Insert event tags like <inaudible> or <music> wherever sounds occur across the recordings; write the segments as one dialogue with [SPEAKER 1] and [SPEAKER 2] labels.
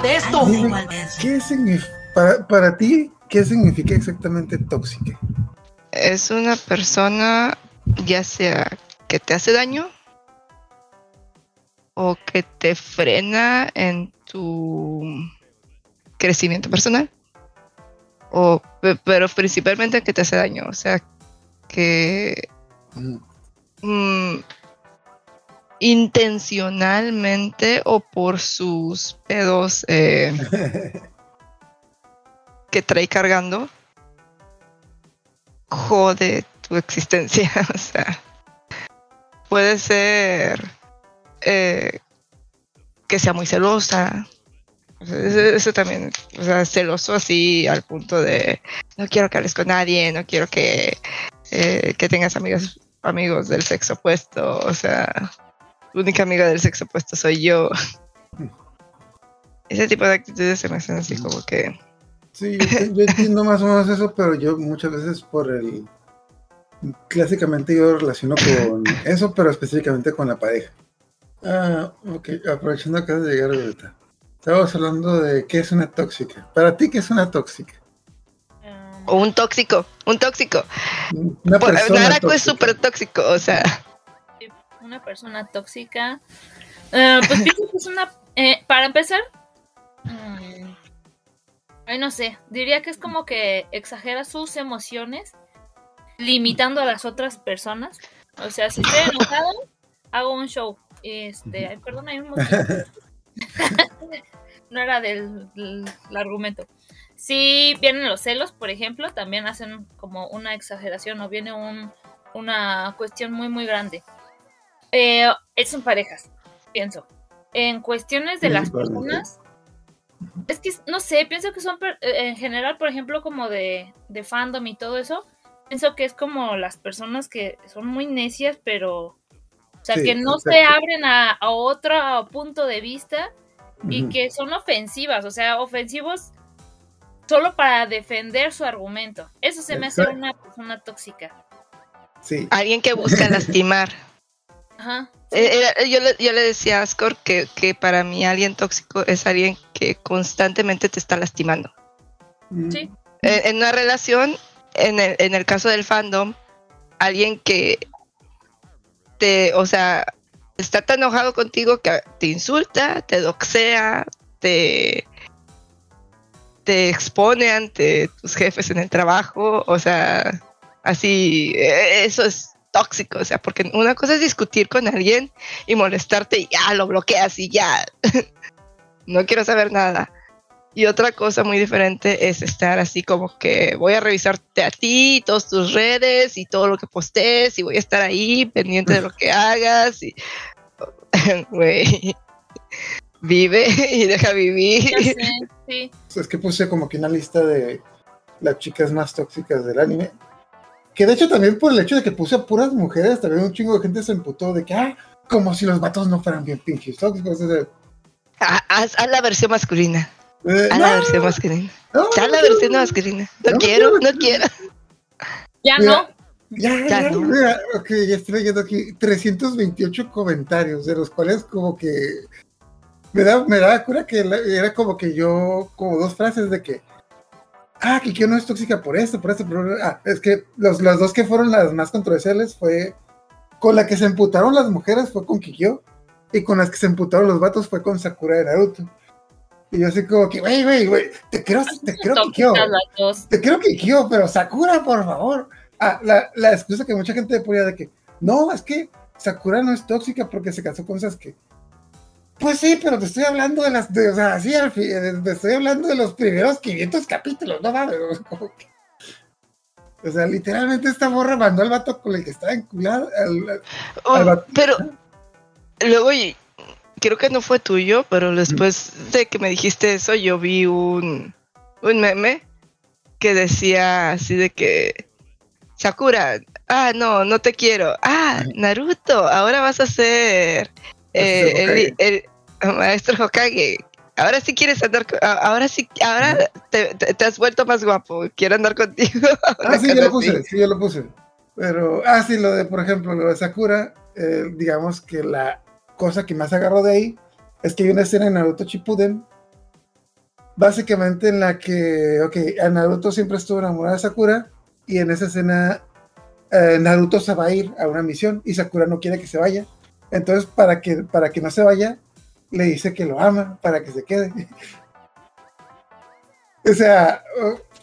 [SPEAKER 1] de esto.
[SPEAKER 2] ¿Qué significa, para, para ti, qué significa exactamente tóxica?
[SPEAKER 3] Es una persona, ya sea que te hace daño o que te frena en tu crecimiento personal. O, pe- pero principalmente que te hace daño. O sea, que
[SPEAKER 2] Mm.
[SPEAKER 3] mm, intencionalmente o por sus pedos eh, <laughs> que trae cargando, jode tu existencia. <laughs> O sea, puede ser eh, que sea muy celosa. O sea, Eso, eso también, o sea, celoso así al punto de no quiero que hables con nadie, no quiero que, eh, que tengas amigos, amigos del sexo opuesto, o sea, única amiga del sexo opuesto soy yo. <laughs> Ese tipo de actitudes se me hacen así como que
[SPEAKER 2] Sí, yo, yo entiendo más o menos eso, pero yo muchas veces por el... Clásicamente yo relaciono con eso, pero específicamente con la pareja. Ah, ok, aprovechando acá de llegar ahorita. Estábamos hablando de qué es una tóxica. Para ti, ¿qué es una tóxica?
[SPEAKER 4] Um,
[SPEAKER 3] o un tóxico, un tóxico.
[SPEAKER 2] Una
[SPEAKER 3] Por-
[SPEAKER 2] persona
[SPEAKER 3] Narako es súper tóxico, o sea,
[SPEAKER 4] una persona tóxica. Eh, pues <laughs> pienso que es una. eh, para empezar. mm, ay, no sé. Diría que es como que exagera sus emociones, limitando a las otras personas. O sea, si estoy enojada, <laughs> hago un show. Este, ay, perdón, hay un <laughs> no era del, del- el argumento. Si vienen los celos, por ejemplo, también hacen como una exageración o viene un, una cuestión muy, muy grande. Eh, son parejas, pienso. En cuestiones de
[SPEAKER 2] Sí,
[SPEAKER 4] las personas, es que no sé, pienso que son per- eh, en general, por ejemplo, como de, de fandom y todo eso. Pienso que es como las personas que son muy necias, pero. O sea,
[SPEAKER 2] Sí,
[SPEAKER 4] que no se abren a, a otro punto de vista y que son ofensivas, o sea, ofensivos solo para defender su argumento. Eso se me hace una persona tóxica.
[SPEAKER 2] Sí,
[SPEAKER 3] alguien que busca <laughs> lastimar.
[SPEAKER 4] Ajá.
[SPEAKER 3] Eh, era- yo, le, yo le decía a Ascor que, que para mí alguien tóxico es alguien que constantemente te está lastimando.
[SPEAKER 2] Mm,
[SPEAKER 4] Sí.
[SPEAKER 3] En, en una relación, en el, en el caso del fandom, alguien que te, o sea, está tan enojado contigo que te insulta, te doxea, te, te expone ante tus jefes en el trabajo, o sea, así, eh, eso es tóxico, o sea, porque una cosa es discutir con alguien y molestarte y ya lo bloqueas y ya, <laughs> no quiero saber nada. Y otra cosa muy diferente es estar así como que voy a revisarte a ti, todas tus redes y todo lo que postes y voy a estar ahí pendiente de lo que hagas y <laughs> güey vive y deja vivir.
[SPEAKER 4] Sé, <laughs> sí.
[SPEAKER 2] es que puse como que una lista de las chicas más tóxicas del anime. Que de hecho también por el hecho de que puse a puras mujeres, también un chingo de gente se emputó de que, ah, como si los vatos no fueran bien pinches tóxicos. o sea,
[SPEAKER 3] Ha- Haz, haz la versión masculina.
[SPEAKER 2] eh,
[SPEAKER 3] Haz
[SPEAKER 2] no,
[SPEAKER 3] la versión masculina.
[SPEAKER 2] no,
[SPEAKER 3] Haz la
[SPEAKER 2] no,
[SPEAKER 3] versión masculina. No
[SPEAKER 2] No
[SPEAKER 3] quiero,
[SPEAKER 2] quiero.
[SPEAKER 3] no quiero.
[SPEAKER 4] Ya
[SPEAKER 2] Mira,
[SPEAKER 4] no.
[SPEAKER 2] Ya,
[SPEAKER 3] Ya
[SPEAKER 2] ya,
[SPEAKER 3] no.
[SPEAKER 2] mira, ok, ya estoy leyendo aquí 328 comentarios, de los cuales como que me da, me da cura que la- era como que yo, como dos frases de que, ah, que yo no es tóxica por esto, por esto, por ah, es que los, las dos que fueron las más controversiales fue, con la que se emputaron las mujeres fue con Kikyo, y con las que se emputaron los vatos fue con Sakura de Naruto. Y yo así como que, güey, güey, güey, te creo, te creo Kikyo. Te que quiero, pero Sakura, por favor. Ah, la, la excusa que mucha gente ponía de que no, es que Sakura no es tóxica porque se casó con Sasuke. Pues sí, pero te estoy hablando de las, de, o sea, sí, al fin, eh, te estoy hablando de los primeros 500 capítulos, no mames. o sea, literalmente esta morra mandó al vato con el que estaba enculado. al-
[SPEAKER 3] Oh, pero luego creo que no fue tuyo, pero después de que me dijiste eso, yo vi un, un meme que decía así de que Sakura, ah, no, no te quiero. Ah, Naruto, ahora vas a ser eh, el <laughs> maestro Hokage. Ahora sí quieres andar, con- ahora sí, ahora te, te- te has vuelto más guapo. Quiero andar contigo. <laughs>
[SPEAKER 2] Ah, sí, yo lo
[SPEAKER 3] así.
[SPEAKER 2] puse, sí, yo lo puse. Pero, ah, sí, lo de, por ejemplo, lo de Sakura, eh, digamos que la cosa que más agarró de ahí es que hay una escena en Naruto Shippuden básicamente en la que, ok, a Naruto siempre estuvo enamorado de Sakura y en esa escena eh, Naruto se va a ir a una misión y Sakura no quiere que se vaya. Entonces, para que, para que no se vaya, le dice que lo ama para que se quede. <laughs> o sea,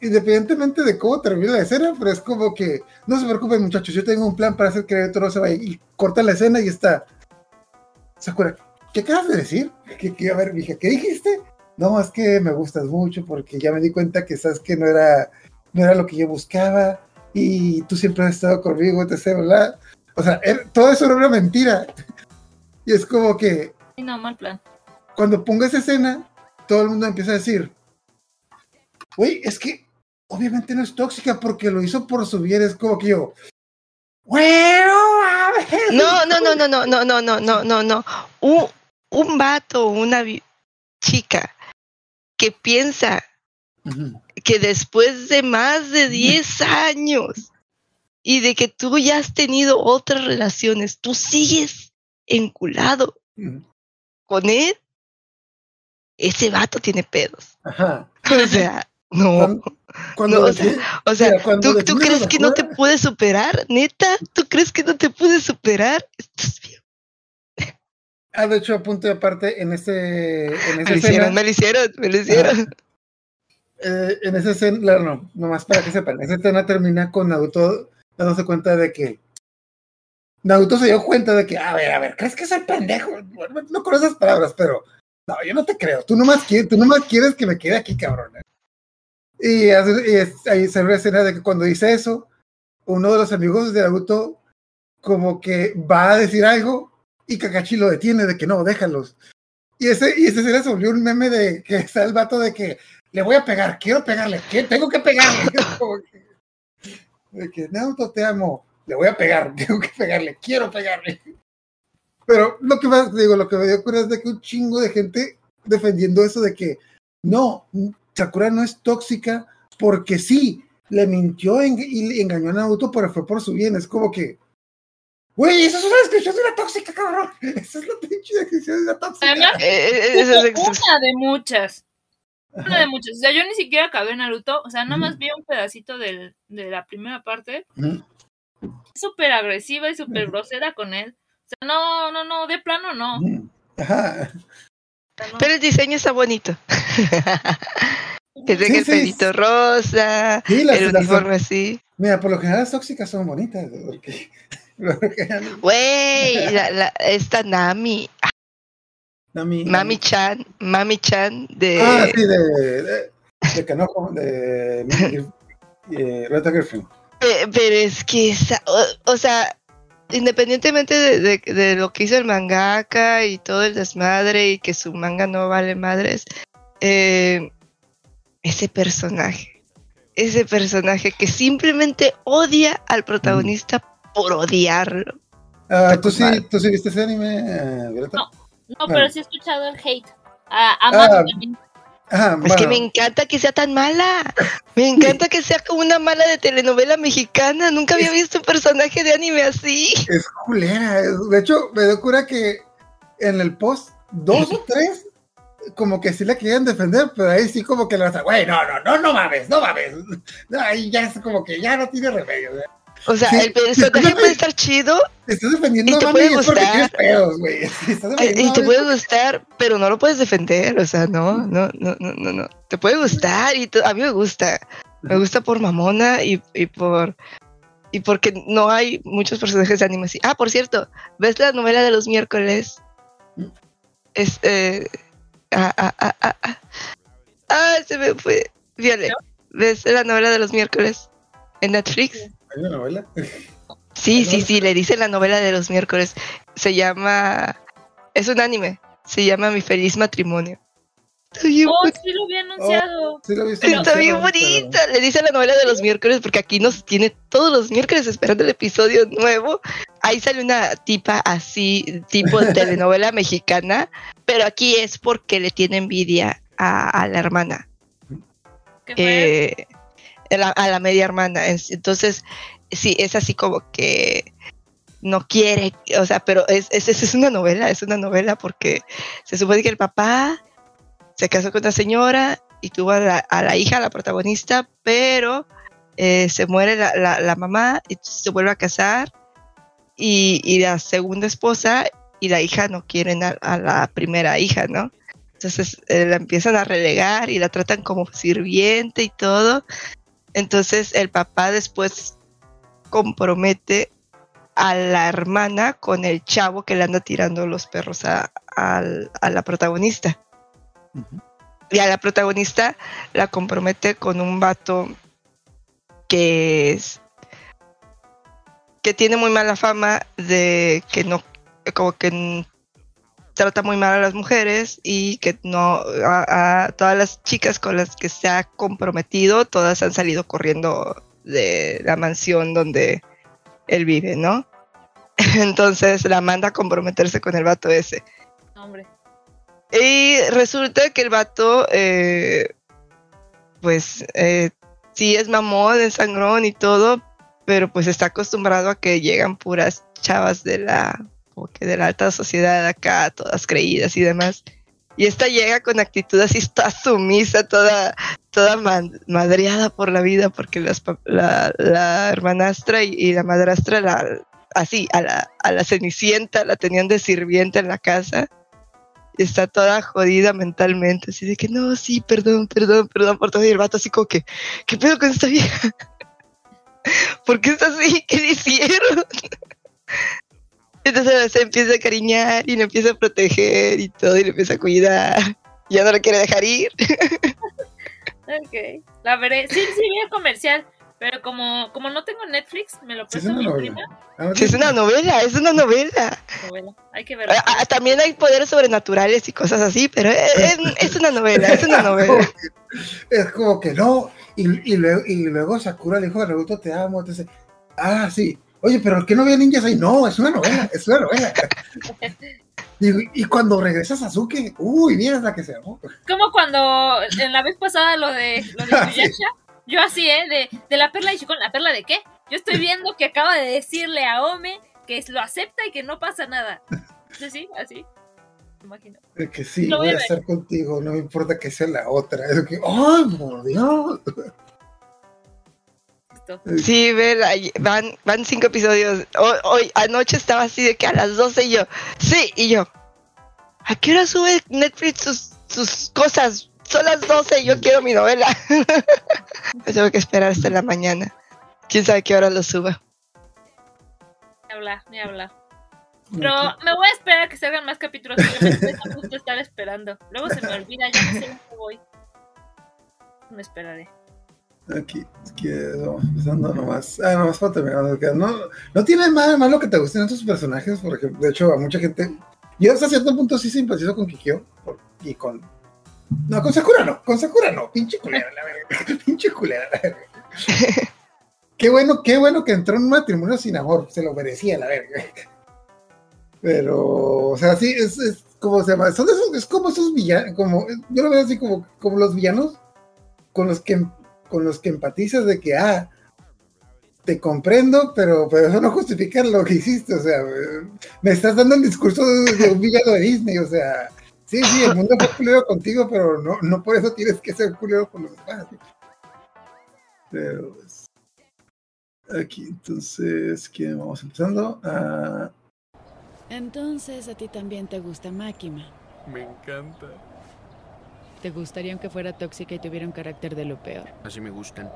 [SPEAKER 2] independientemente de cómo termina la escena, pero es como que no se preocupen, muchachos, yo tengo un plan para hacer que Naruto no se vaya. Y corta la escena y está. Sakura, ¿qué acabas de decir? ¿Qué, a ver, dije, ¿qué dijiste? No, es que me gustas mucho porque ya me di cuenta que sabes que no era, no era lo que yo buscaba y tú siempre has estado conmigo, sé, ¿verdad? O sea, todo eso era una mentira. <laughs> Y es como que.
[SPEAKER 4] No, mal plan.
[SPEAKER 2] Cuando pongo esa escena, todo el mundo empieza a decir: Güey, es que obviamente no es tóxica porque lo hizo por su bien. Es como que yo. Bueno,
[SPEAKER 3] no, no, no, no, no, no, no, no, no, no, no. Un, un vato, una chica que piensa que después de más de 10 años y de que tú ya has tenido otras relaciones, tú sigues enculado con él, ese vato tiene pedos. <laughs> O sea, no. o sea, ¿tú, crees que no te puedes superar? ¿Neta? ¿Tú crees que no te puedes superar? Estás bien.
[SPEAKER 2] Ah, de hecho, apunte aparte en ese. En
[SPEAKER 3] me lo hicieron, me lo hicieron, me lo hicieron.
[SPEAKER 2] Eh, en esa escena, no, nomás para que sepan, esa escena termina con Naruto dándose cuenta de que Naruto se dio cuenta de que, a ver, a ver, ¿crees que soy pendejo? No con esas palabras, pero no, yo no te creo. Tú nomás quieres, tú nomás quieres que me quede aquí, cabrón. Y, ahí se ve escena de que cuando dice eso, uno de los amigos de Naruto como que va a decir algo y Kakashi lo detiene de que no, déjalos. Y ese, y ese escena se volvió un meme de que está el vato de que le voy a pegar, quiero pegarle, tengo que pegarle. <laughs> de que, Naruto, te amo, le voy a pegar, <laughs> tengo que pegarle, quiero pegarle. Pero lo que más digo, lo que me dio cura es de que un chingo de gente defendiendo eso de que no, Sakura no es tóxica porque sí, le mintió y engañó a Naruto, pero fue por su bien. Es como que, güey, eso es una descripción de una tóxica, cabrón. <laughs> Esa es la pinche descripción de una tóxica.
[SPEAKER 4] Eh, eh, una de muchas. Una de muchas. O sea, yo ni siquiera acabé Naruto. O sea, nada más vi un pedacito del, de la primera parte. Súper agresiva y súper grosera con él. O sea, no, no, no, de plano no.
[SPEAKER 3] Pero el diseño está bonito. que tenga el pelito rosa, el uniforme así.
[SPEAKER 2] Mira, por lo general las tóxicas son bonitas.
[SPEAKER 3] Güey, esta Nami.
[SPEAKER 2] Nami.
[SPEAKER 3] Mami Chan, Mami Chan de.
[SPEAKER 2] Ah, sí, de. de, de Canojo, de. de Reta Girlfriend.
[SPEAKER 3] Pero es que esa. O, sea, independientemente de, de, lo que hizo el mangaka y todo el desmadre y que su manga no vale madres, eh, ese personaje, ese personaje que simplemente odia al protagonista por odiarlo.
[SPEAKER 2] Ah, ¿tú, sí, ¿Tú sí viste ese anime, eh,
[SPEAKER 4] No. No, pero sí he escuchado el hate. A, ah,
[SPEAKER 3] ah, es que me encanta que sea tan mala. Me encanta que sea como una mala de telenovela mexicana. Nunca había visto un personaje de anime así.
[SPEAKER 2] Es culera. De hecho, me da cura que en el post, dos o tres, como que sí la querían defender, pero ahí sí como que le vas a, güey, no, no, no, no mames, no mames. ahí ya es como que ya no tiene remedio.
[SPEAKER 3] O sea, el personaje puede estar chido.
[SPEAKER 2] Estás defendiendo
[SPEAKER 3] y te puede gustar.
[SPEAKER 2] güey. <laughs>
[SPEAKER 3] Y te puede gustar, pero no lo puedes defender. O sea, no, no, no, no, no. Te puede gustar y a mí me gusta. Me gusta por mamona y, y por y porque no hay muchos personajes de anime así. Ah, por cierto, ¿ves la novela de los miércoles? Este. Ah, ah, ah, ah, ah. Ah, se me fue. Viole. ¿Ves la novela de los miércoles en Netflix?
[SPEAKER 2] ¿Hay una novela?
[SPEAKER 3] Sí, sí, sí, le dice la novela de los miércoles. Se llama. Es un anime. Se llama Mi Feliz Matrimonio.
[SPEAKER 4] oh, sí lo había anunciado.
[SPEAKER 3] Oh, Está bien bonita. Le dice la novela de los miércoles porque aquí nos tiene todos los miércoles esperando el episodio nuevo. Ahí sale una tipa así, tipo de <laughs> telenovela mexicana, pero aquí es porque le tiene envidia a, la hermana.
[SPEAKER 4] ¿Qué fue?
[SPEAKER 3] Eh, a la media hermana. Entonces, sí, es así como que no quiere, o sea, pero es, es, es una novela, es una novela porque se supone que el papá se casó con una señora y tuvo a la, a la hija, la protagonista, pero eh, se muere la, la, la, mamá y se vuelve a casar y, y, la segunda esposa y la hija no quieren a, la primera hija, ¿no? Entonces eh, la empiezan a relegar y la tratan como sirviente y todo. Entonces el papá después compromete a la hermana con el chavo que le anda tirando los perros a, a, a la protagonista. Uh -huh. Y a la protagonista la compromete con un vato que es que tiene muy mala fama de que no como que trata muy mal a las mujeres y que no a, a, todas las chicas con las que se ha comprometido todas han salido corriendo de la mansión donde él vive, ¿no? <laughs> Entonces la manda a comprometerse con el vato ese.
[SPEAKER 4] Hombre.
[SPEAKER 3] Y resulta que el vato, eh, pues, eh, sí es mamón, es sangrón y todo, pero pues está acostumbrado a que llegan puras chavas de la, como que de la alta sociedad acá, todas creídas y demás. Y esta llega con actitud así, está sumisa, toda, toda madreada por la vida, porque las, la, la, hermanastra y, y, la madrastra, la, así, a la, a la cenicienta la tenían de sirvienta en la casa. Y está toda jodida mentalmente, así de que no, sí, perdón, perdón, perdón por todo. Y el vato así como que, ¿qué pedo con esta vieja? <laughs> ¿Por qué está así? ¿Qué le hicieron? Entonces se empieza a cariñar y le empieza a proteger y todo, y le empieza a cuidar. Y ya no le quiere dejar ir.
[SPEAKER 4] ok, la veré. Sí, sí, vi el comercial. Pero como, como no tengo Netflix, me lo prestó
[SPEAKER 2] sí,
[SPEAKER 4] mi
[SPEAKER 2] novela.
[SPEAKER 4] prima.
[SPEAKER 2] Ah,
[SPEAKER 3] Sí, es una novela, es una novela.
[SPEAKER 4] Novela. Hay que verlo.
[SPEAKER 3] Ah, ah, También hay poderes sobrenaturales y cosas así, pero es, es- es una novela, es una <laughs> novela.
[SPEAKER 2] Es como que no. Y, y, luego, y luego Sakura le dijo a Naruto, te amo. Entonces, ah, sí. Oye, pero ¿qué no había ninjas ahí? No, es una novela, es una novela. <laughs> y, y cuando regresa Sasuke, uy, mira la que se amó.
[SPEAKER 4] Como cuando en la vez pasada lo de, lo de <laughs>
[SPEAKER 2] Ah, sí.
[SPEAKER 4] Inuyasha, yo así, ¿eh? De, de la perla y Shikon, ¿la perla de qué? Yo estoy <laughs> viendo que acaba de decirle a Ome que lo acepta y que no pasa nada. Sí, sí, así. Me imagino.
[SPEAKER 2] Que sí,
[SPEAKER 4] Lo voy
[SPEAKER 2] voy
[SPEAKER 4] a
[SPEAKER 2] estar contigo, no me importa que sea la otra. Es que, ¡ay, por Dios!
[SPEAKER 3] Sí, ve, la- van, van cinco episodios. Hoy, hoy, anoche estaba así de que a las 12 y yo, sí, y yo, ¿a qué hora sube Netflix sus, sus cosas? Son las 12 y yo quiero mi novela. <laughs> Me tengo que esperar hasta la mañana. ¿Quién sabe qué hora lo suba?
[SPEAKER 4] Ni hablar, ni hablar. Pero me voy a esperar a que salgan más capítulos. porque me estoy a gusto estar esperando. Luego se me olvida, ya no sé dónde voy. Me esperaré.
[SPEAKER 2] Aquí, aquí vamos empezando nomás. Ah, nomás para terminar. porque No, no tiene nada malo que te gusten estos personajes, por ejemplo. De hecho, a mucha gente. Yo hasta cierto punto sí simpatizo con Kikyo y con. No, con Sakura no, con Sakura no, pinche culera, la verga. <laughs> pinche culera, la verga. <laughs> qué bueno, qué bueno que entró en un matrimonio sin amor, se lo merecía, la verga. Pero, o sea, sí, es, es como se llama, son esos, es como esos villanos, como, yo lo veo así como, como los villanos con los que con los que empatizas de que, ah, te comprendo, pero, pero eso no justifica lo que hiciste, o sea, me estás dando el discurso de, de un villano de Disney, o sea, sí, sí, el mundo fue culero contigo, pero no, no por eso tienes que ser culero con los demás. Pero, pues, aquí, entonces, ¿qué vamos empezando? Ah,
[SPEAKER 1] Entonces a ti también te gusta Máquina.
[SPEAKER 5] Me encanta.
[SPEAKER 1] ¿Te gustaría aunque fuera tóxica y tuviera un carácter de lo peor?
[SPEAKER 5] Así me gustan.